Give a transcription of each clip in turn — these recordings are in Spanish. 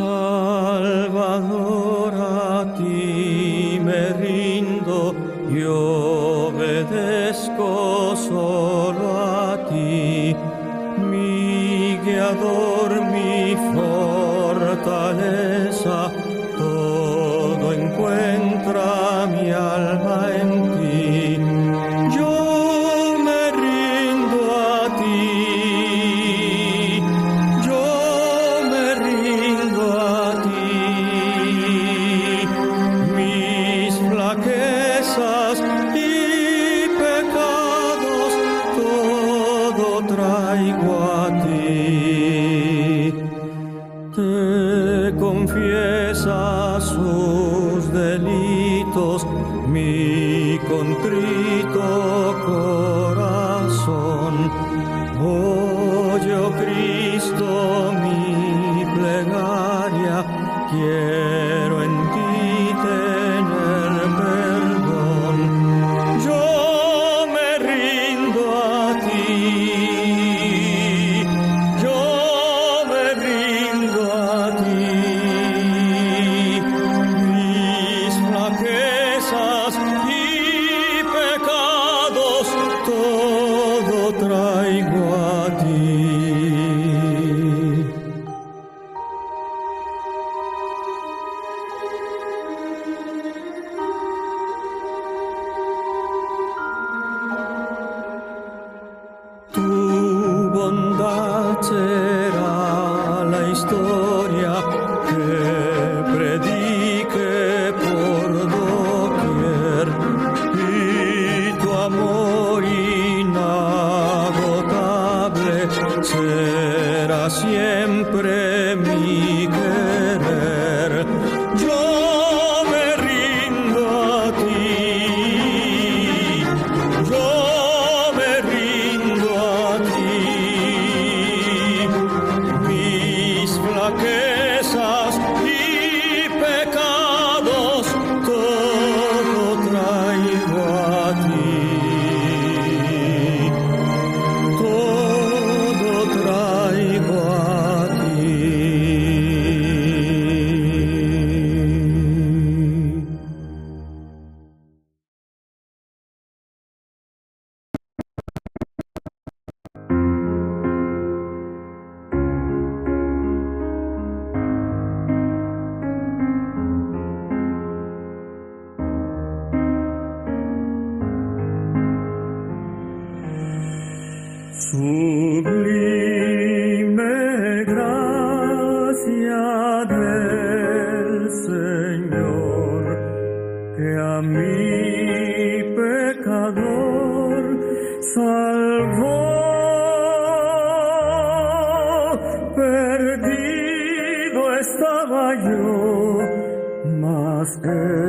Oh. Sublime gracia del Señor, que a mi pecador salvó. Perdido estaba yo, mas él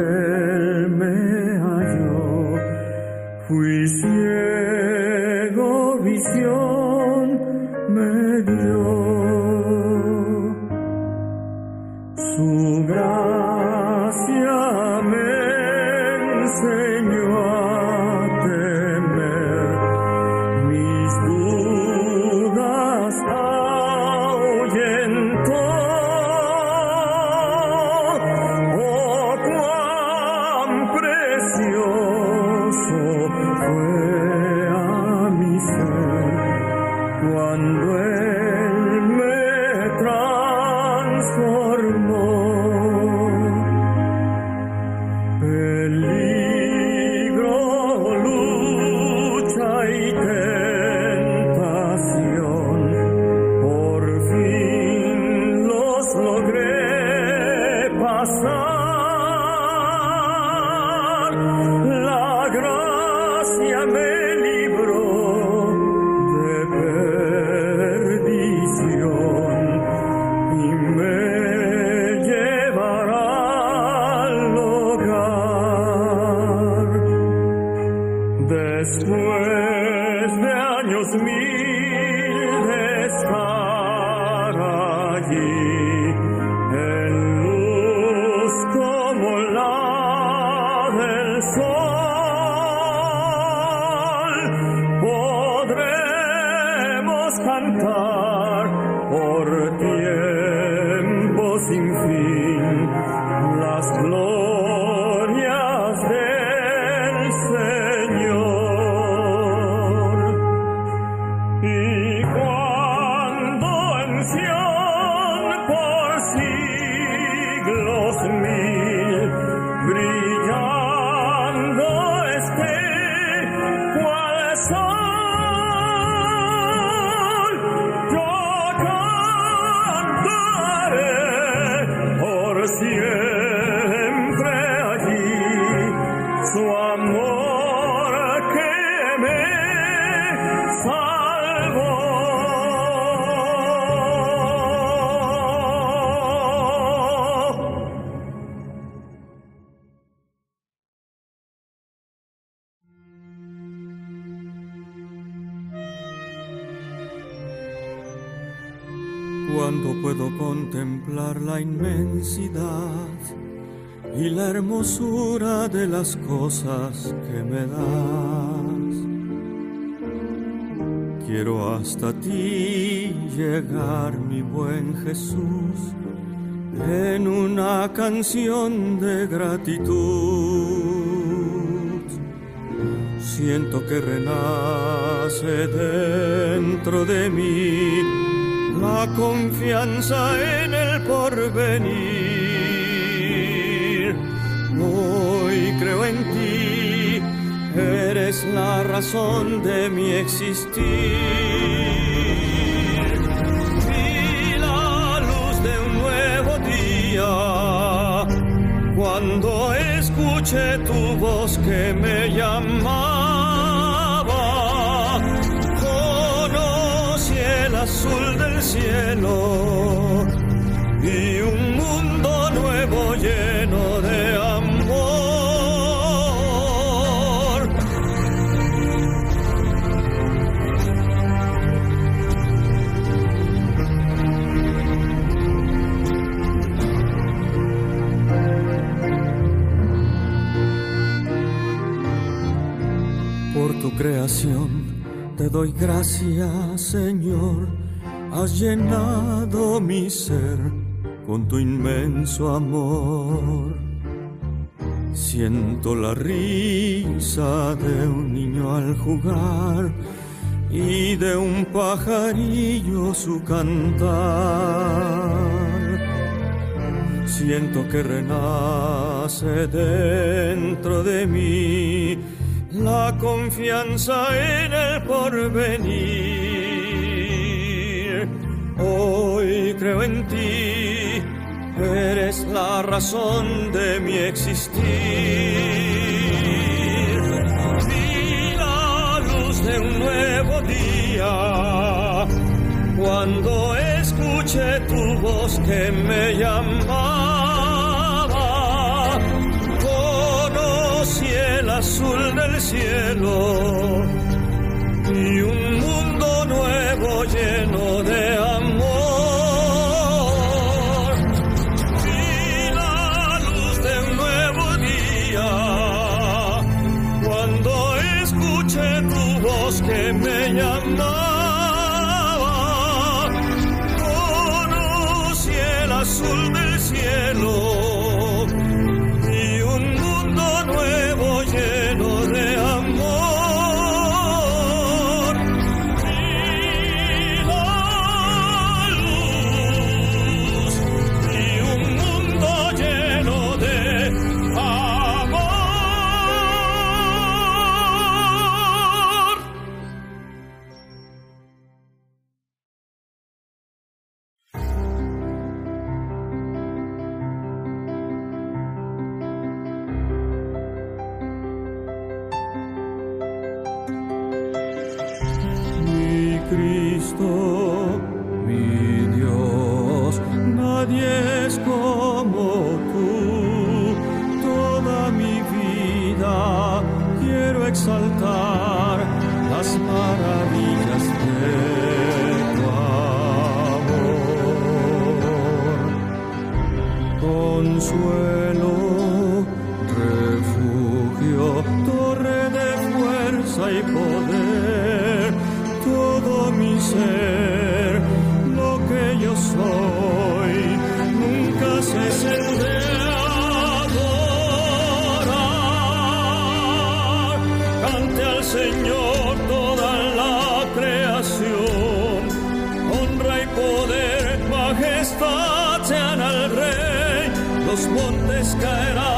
inmensidad y la hermosura de las cosas que me das. Quiero hasta ti llegar, mi buen Jesús, en una canción de gratitud. Siento que renace dentro de mí la confianza en el porvenir. Hoy creo en ti, eres la razón de mi existir. Vi la luz de un nuevo día cuando escuché tu voz que me llamaba. Azul del cielo y un mundo nuevo lleno de amor. Por tu creación te doy gracias, Señor. Has llenado mi ser con tu inmenso amor. Siento la risa de un niño al jugar y de un pajarillo su cantar. Siento que renace dentro de mí la confianza en el porvenir. Hoy creo en ti, eres la razón de mi existir. Vi la luz de un nuevo día cuando escuché tu voz que me llamaba. Conocí el azul del cielo y un mundo nuevo lleno de amor. Los montes caerán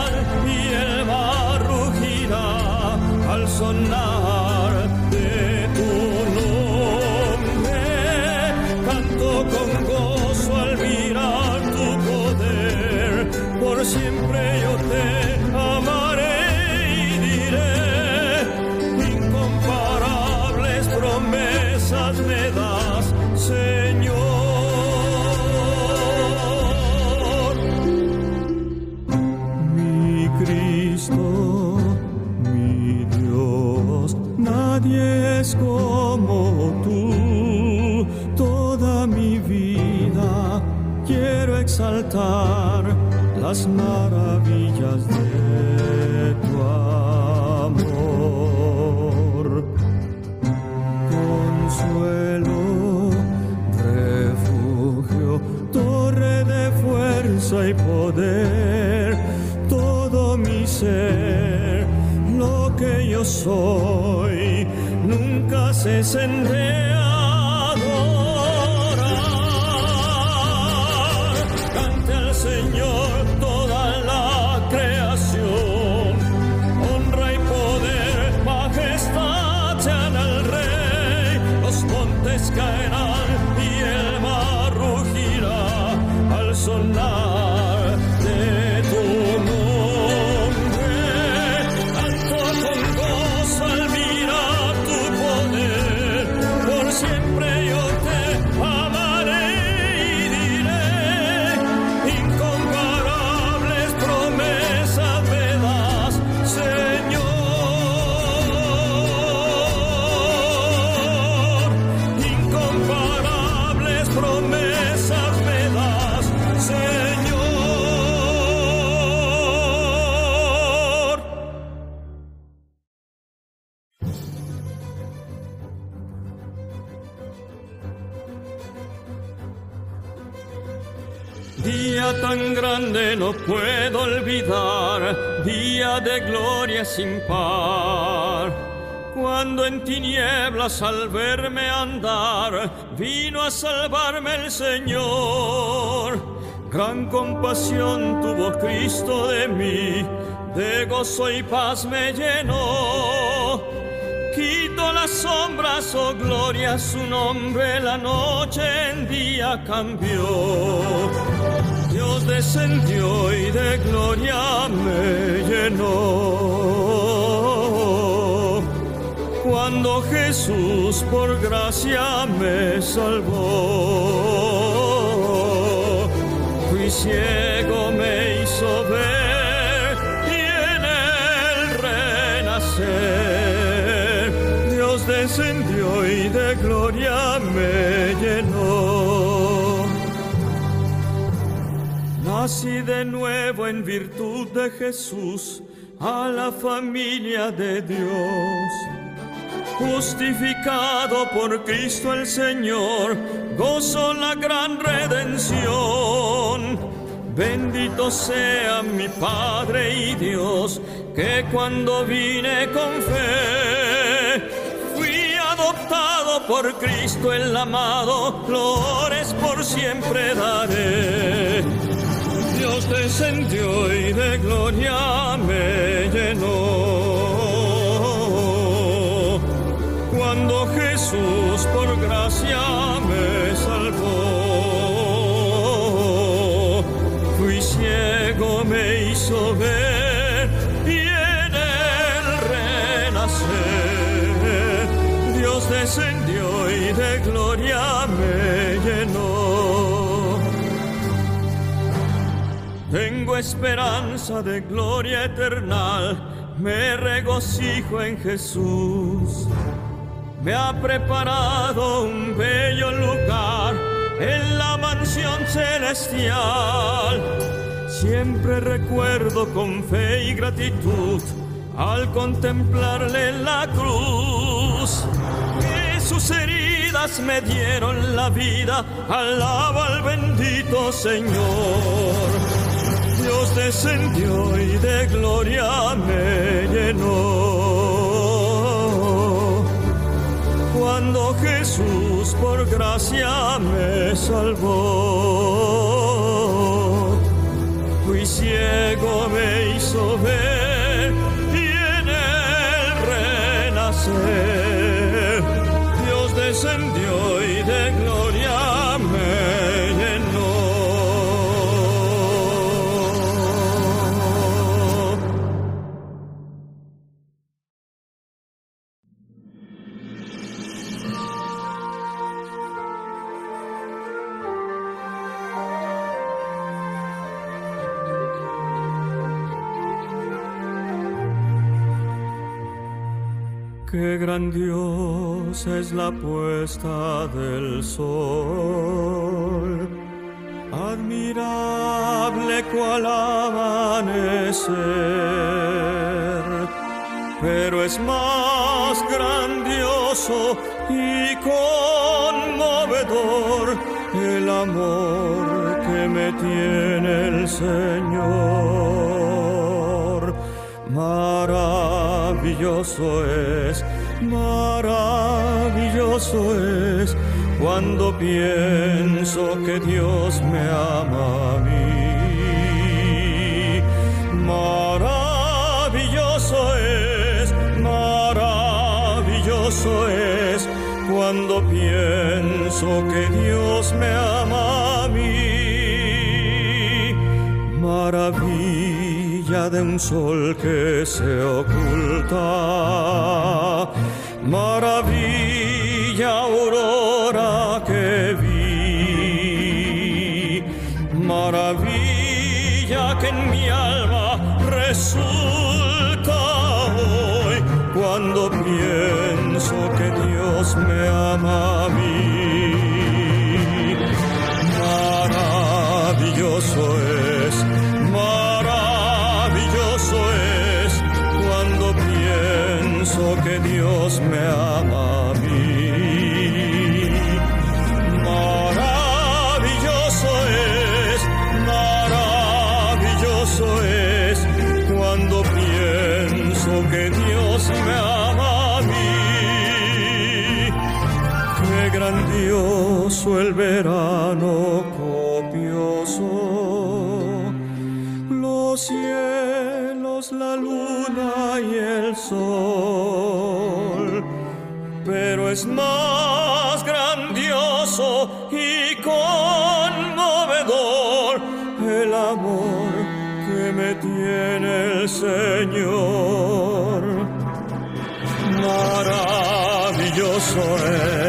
poder, todo mi ser, lo que yo soy, nunca se de Día tan grande no puedo olvidar, día de gloria sin par. Cuando en tinieblas al verme andar, vino a salvarme el Señor. Gran compasión tuvo Cristo de mí, de gozo y paz me llenó. Quito las sombras, oh gloria, su nombre la noche en día cambió. Dios descendió y de gloria me llenó. Cuando Jesús por gracia me salvó, fui ciego, me hizo ver y en el renacer Dios descendió y de gloria me llenó. Nací de nuevo en virtud de Jesús a la familia de Dios. Justificado por Cristo el Señor, gozo la gran redención. Bendito sea mi Padre y Dios, que cuando vine con fe, fui adoptado por Cristo el amado, flores por siempre daré. Descendió y de gloria me llenó. Cuando Jesús por gracia me salvó, fui ciego, me hizo ver y en el renacer Dios descendió y de gloria esperanza de gloria eterna, me regocijo en Jesús. Me ha preparado un bello lugar en la mansión celestial. Siempre recuerdo con fe y gratitud al contemplarle la cruz. Que sus heridas me dieron la vida, alaba al bendito Señor. Dios descendió y de gloria me llenó. Cuando Jesús por gracia me salvó, fui ciego, me hizo ver grandiosa es la puesta del sol, admirable cual amanecer, pero es más grandioso y conmovedor el amor que me tiene el Señor. Maravilloso es, maravilloso es cuando pienso que Dios me ama a mí. Maravilloso es, maravilloso es cuando pienso que Dios me ama a mí. Maravilla de un sol que se oculta. Maravilla aurora que vi. Maravilla que en mi alma resulta hoy cuando pienso que Dios me ama a mí. Maravilloso es, Maravilloso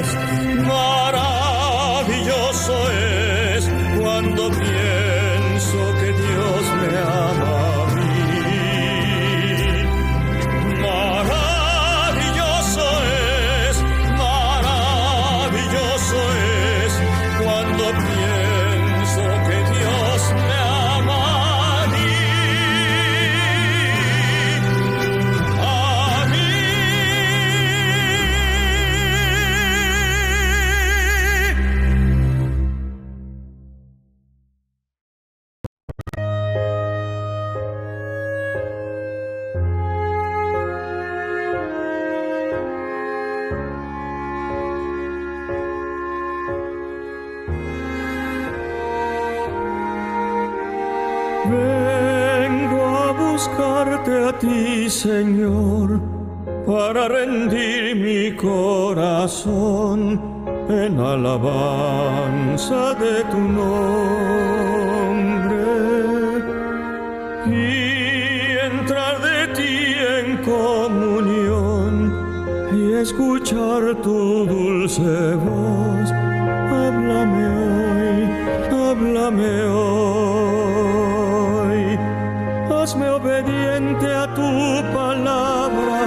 Hazme obediente a tu palabra,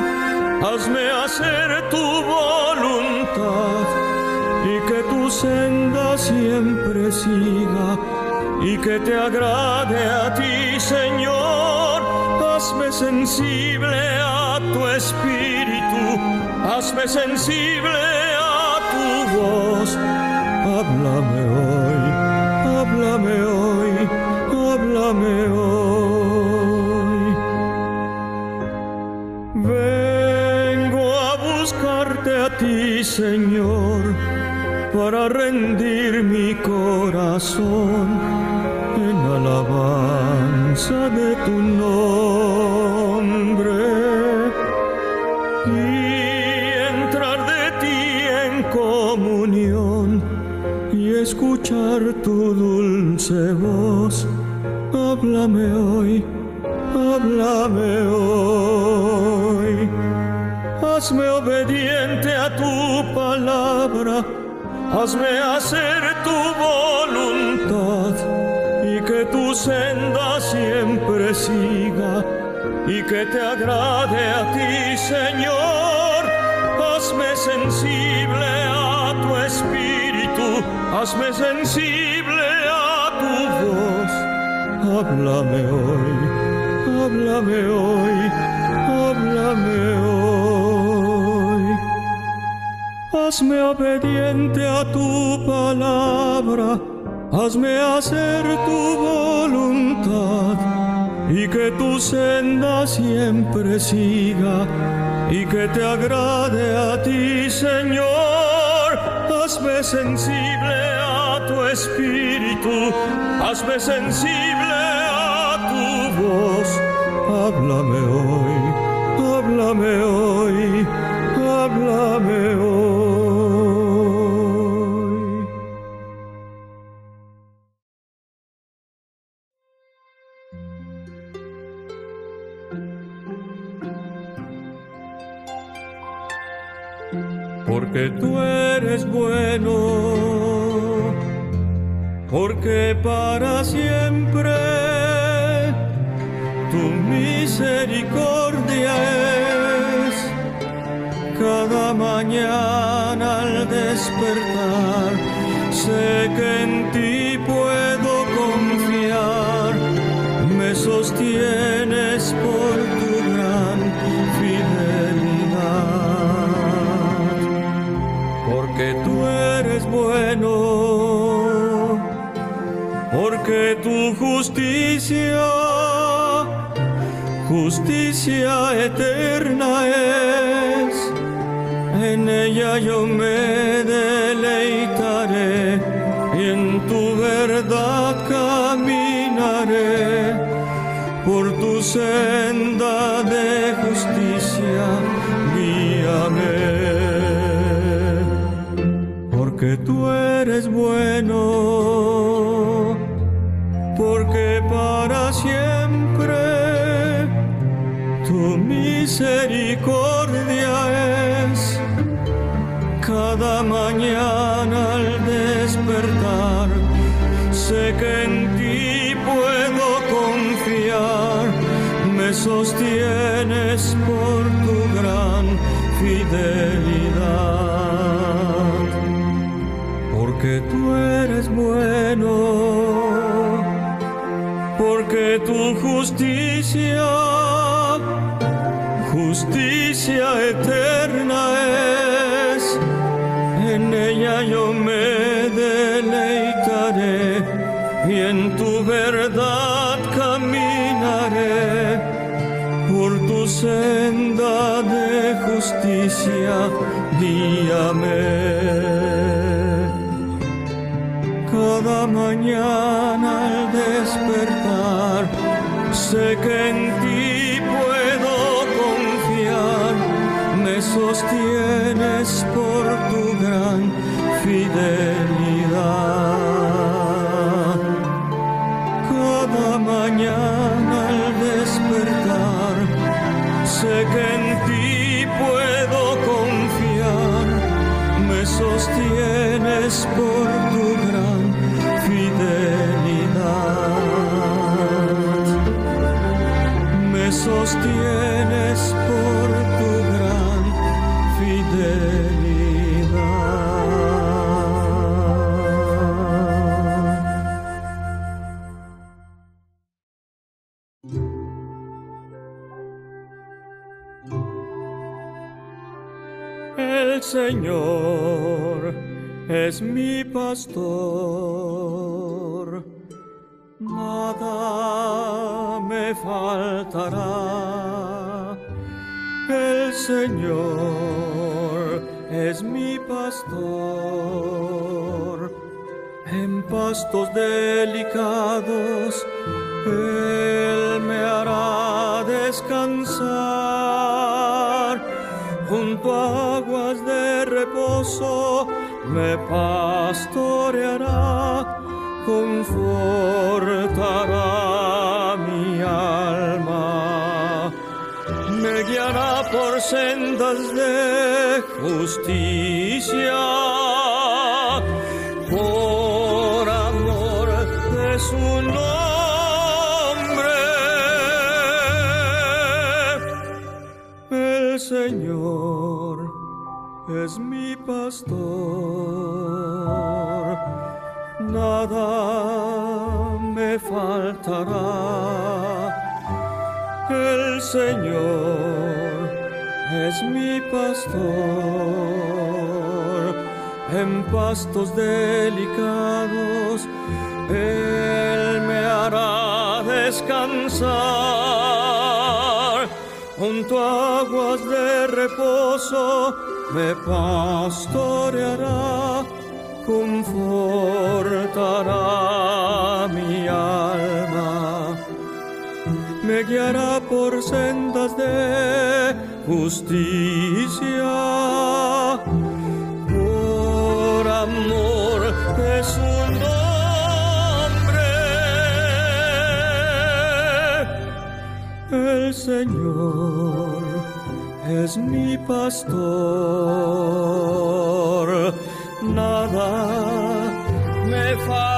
hazme hacer tu voluntad y que tu senda siempre siga y que te agrade a ti, Señor. Hazme sensible a tu espíritu, hazme sensible a tu voz. Háblame hoy, háblame hoy, háblame hoy. Señor, para rendir mi corazón en alabanza de tu nombre y entrar de ti en comunión y escuchar tu dulce voz. Háblame hoy, háblame hoy. Hazme obediente a tu hazme hacer tu voluntad y que tu senda siempre siga y que te agrade a ti, Señor. hazme sensible a tu espíritu, hazme sensible a tu voz. Háblame hoy, háblame hoy, háblame hoy. Hazme obediente a tu palabra, hazme hacer tu voluntad y que tu senda siempre siga y que te agrade a ti, Señor. Hazme sensible a tu espíritu, hazme sensible a tu voz. Háblame hoy, háblame hoy, eres bueno, porque para siempre tu misericordia es cada mañana al despertar. Sé que en ti porque tu justicia, justicia eterna es, en ella yo me deleitaré y en tu verdad caminaré por tu senda de justicia, guíame. Porque tú eres bueno, misericordia es cada mañana al despertar. Sé que en ti puedo confiar, me sostienes por tu gran fidelidad porque tú eres bueno, porque tu justicia, justicia eterna es, en ella yo me deleitaré y en tu verdad caminaré. Por tu senda de justicia, guíame cada mañana al despertar, sé que en por tu gran fidelidad. Me sostienes por tu gran fidelidad. El Señor es mi pastor, nada me faltará. El Señor es mi pastor, en pastos delicados me pastoreará, confortará mi alma, me guiará por sendas de justicia. Nada me faltará. El Señor es mi pastor, en pastos delicados Él me hará descansar junto a aguas de reposo me pastoreará, confortará mi alma, me guiará por sendas de justicia, por amor de su nombre. El Señor es mi pastor, me faltará.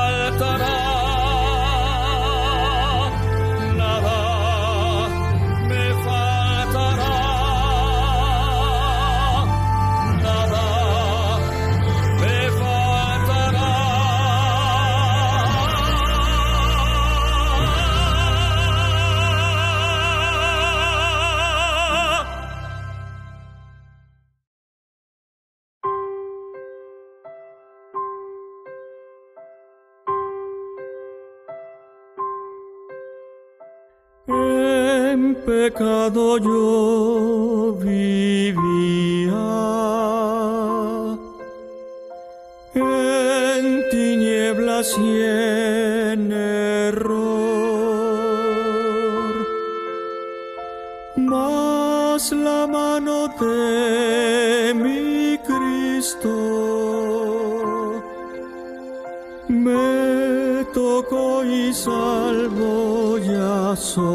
Soy.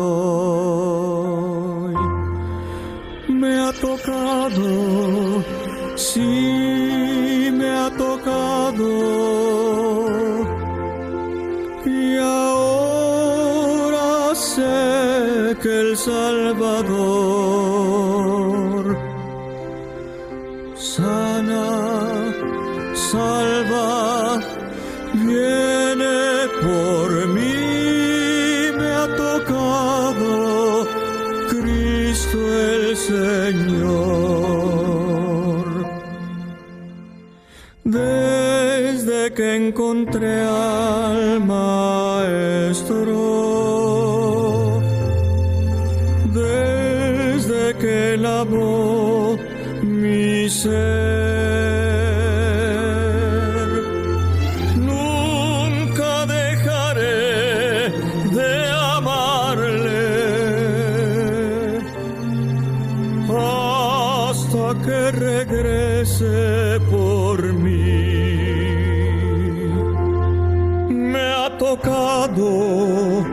Me ha tocado, sí me ha tocado. Y ahora sé que el Salvador Nunca dejaré de amarle hasta que regrese por mí. Me ha tocado,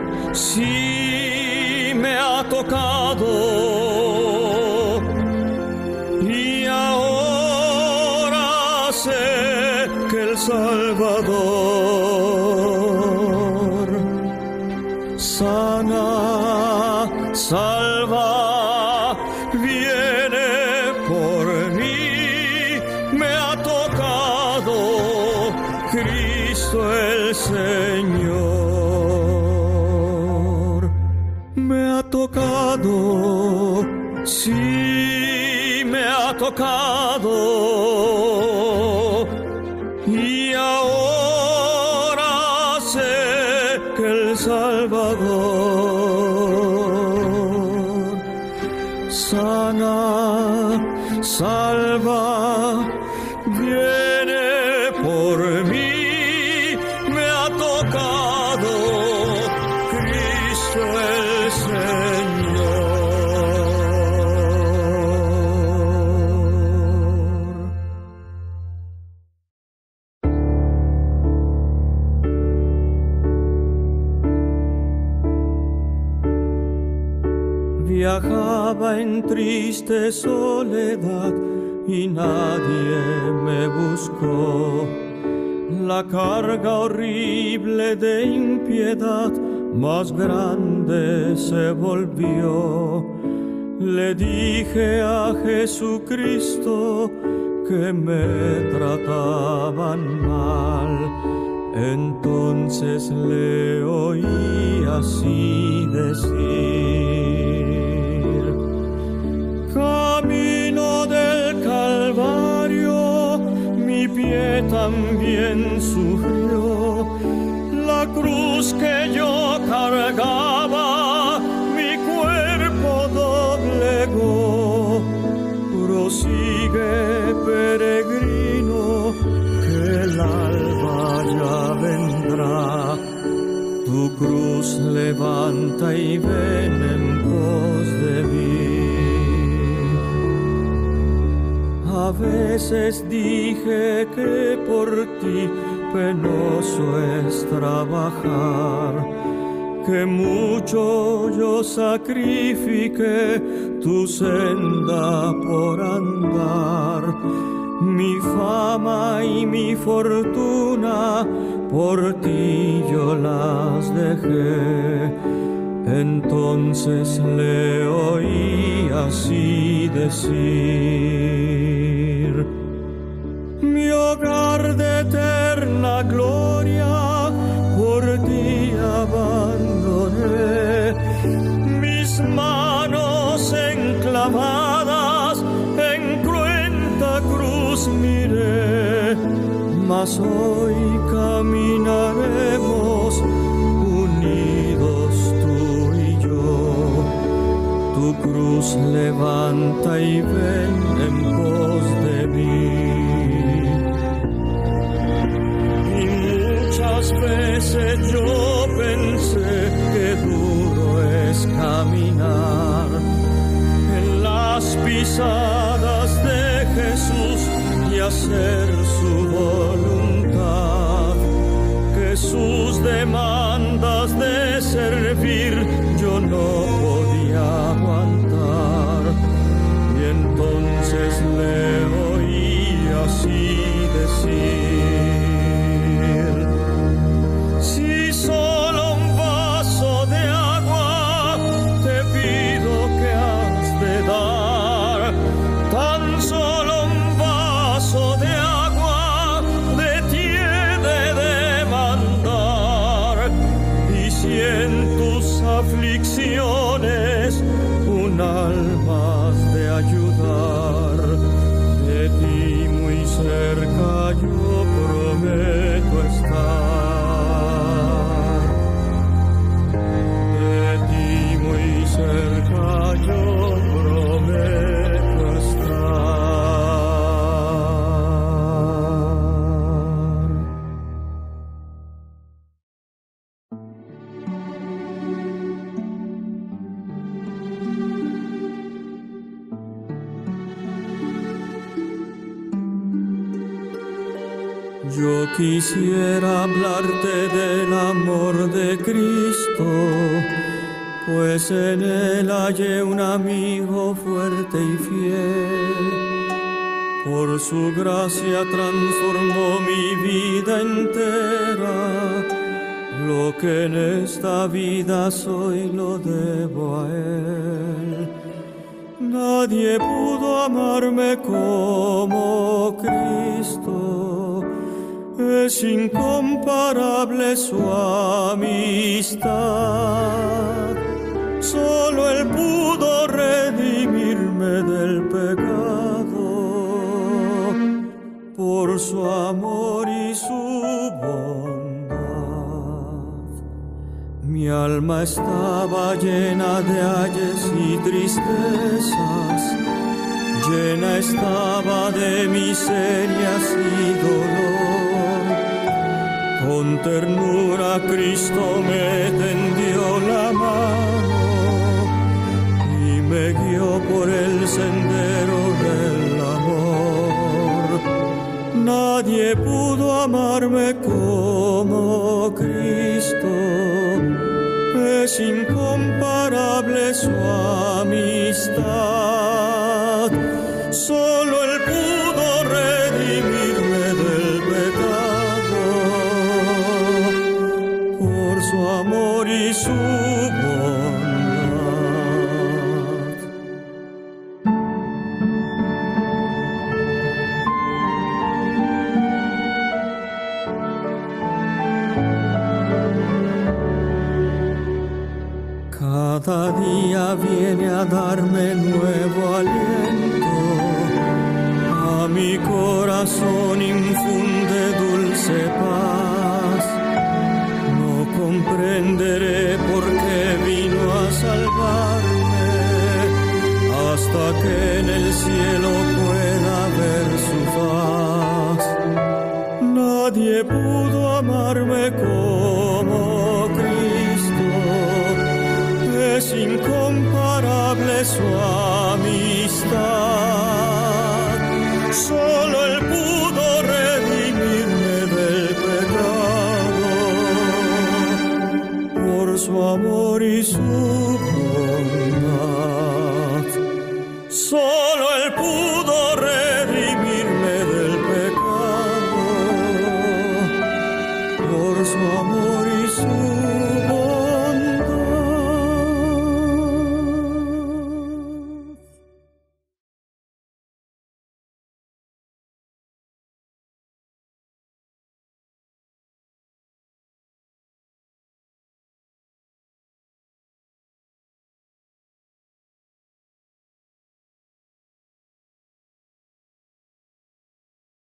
triste soledad y nadie me buscó. La carga horrible de impiedad más grande se volvió. Le dije a Jesucristo que me trataban mal. Entonces le oí así decir, también sufrió, la cruz que yo cargaba, mi cuerpo doblegó, prosigue peregrino, que el alba ya vendrá. Tu cruz levanta y ven en pos de mí. Veces dije que por ti penoso es trabajar, que mucho yo sacrifique tu senda por andar. Mi fama y mi fortuna por ti yo las dejé. Entonces le oí así decir, eterna gloria por ti abandoné, mis manos enclavadas en cruenta cruz miré, mas hoy caminaremos unidos tú y yo. Tu cruz levanta y ven en yo pensé que duro es caminar en las pisadas de Jesús y hacer quisiera hablarte del amor de Cristo, pues en él hallé un amigo fuerte y fiel. Por su gracia transformó mi vida entera. Lo que en esta vida soy lo debo a él. Nadie pudo amarme como Cristo. Es incomparable su amistad. Solo Él pudo redimirme del pecado por su amor y su bondad. Mi alma estaba llena de ayes y tristezas, llena estaba de miserias y dolor. Con ternura Cristo me tendió la mano y me guió por el sendero del amor. Nadie pudo amarme como Cristo. Es incomparable su amistad. su. Cada día viene a darme nuevo aliento, a mi corazón infunde dulce paz comprenderé por qué vino a salvarme hasta que en el cielo pueda ver su faz. Nadie pudo amarme como es incomparable su amistad.